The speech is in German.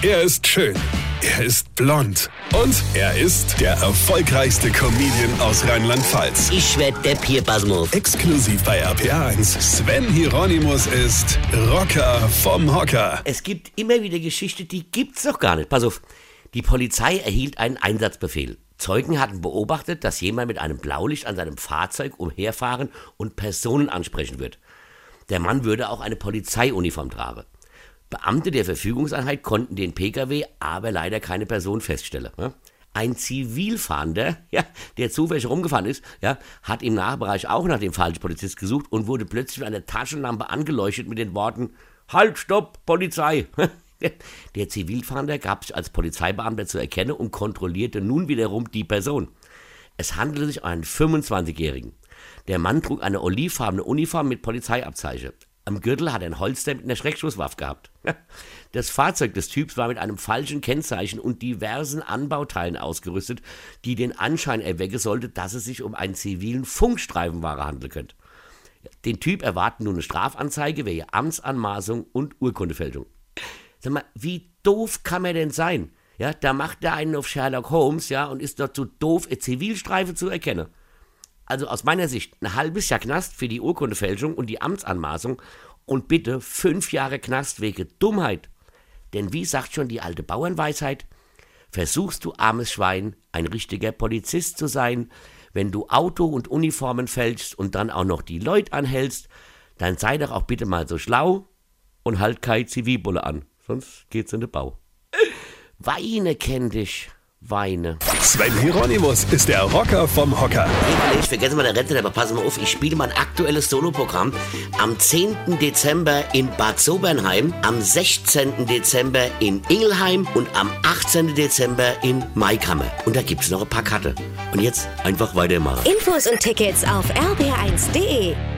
Er ist schön. Er ist blond. Und er ist der erfolgreichste Comedian aus Rheinland-Pfalz. Ich werd der Pierpasmus. Exklusiv bei RPA1. Sven Hieronymus ist Rocker vom Hocker. Es gibt immer wieder Geschichte, die gibt's doch gar nicht. Pass auf. Die Polizei erhielt einen Einsatzbefehl. Zeugen hatten beobachtet, dass jemand mit einem Blaulicht an seinem Fahrzeug umherfahren und Personen ansprechen wird. Der Mann würde auch eine Polizeiuniform tragen. Beamte der Verfügungseinheit konnten den Pkw aber leider keine Person feststellen. ne? Ein Zivilfahrender, ja, der zufällig rumgefahren ist, ja, hat im Nachbereich auch nach dem falschen Polizist gesucht und wurde plötzlich mit einer Taschenlampe angeleuchtet mit den Worten Halt, stopp, Polizei. Der Zivilfahnder gab sich als Polizeibeamter zu erkennen und kontrollierte nun wiederum die Person. Es handelte sich um einen 25-Jährigen. Der Mann trug eine olivfarbene Uniform mit Polizeiabzeichen. Am Gürtel hat er ein Holster mit einer Schreckschusswaffe gehabt. Das Fahrzeug des Typs war mit einem falschen Kennzeichen und diversen Anbauteilen ausgerüstet, die den Anschein erwecken sollte, dass es sich um einen zivilen Funkstreifenwahrer handeln könnte. Den Typ erwarten nun eine Strafanzeige wegen Amtsanmaßung und Urkundefälschung. Sag mal, wie doof kann man denn sein? Ja, da macht der einen auf Sherlock Holmes, ja, und ist dort so doof, eine Zivilstreife zu erkennen. Also aus meiner Sicht ein halbes Jahr Knast für die Urkundefälschung und die Amtsanmaßung und bitte fünf Jahre Knast wegen Dummheit. Denn wie sagt schon die alte Bauernweisheit, versuchst du, armes Schwein, ein richtiger Polizist zu sein, wenn du Auto und Uniformen fälschst und dann auch noch die Leute anhältst, dann sei doch auch bitte mal so schlau und halt keine Zivilbulle an, sonst geht's in den Bau. Weine kenn dich, Weine. Sven Hieronymus ist der Rocker vom Hocker. Ich vergesse mal der Rente, aber pass mal auf, ich spiele mein aktuelles Soloprogramm am 10. Dezember in Bad Sobernheim, am 16. Dezember in Ingelheim und am 18. Dezember in Maikammer. Und da gibt's noch ein paar Karte. Und jetzt einfach weitermachen. Infos und Tickets auf rb1.de.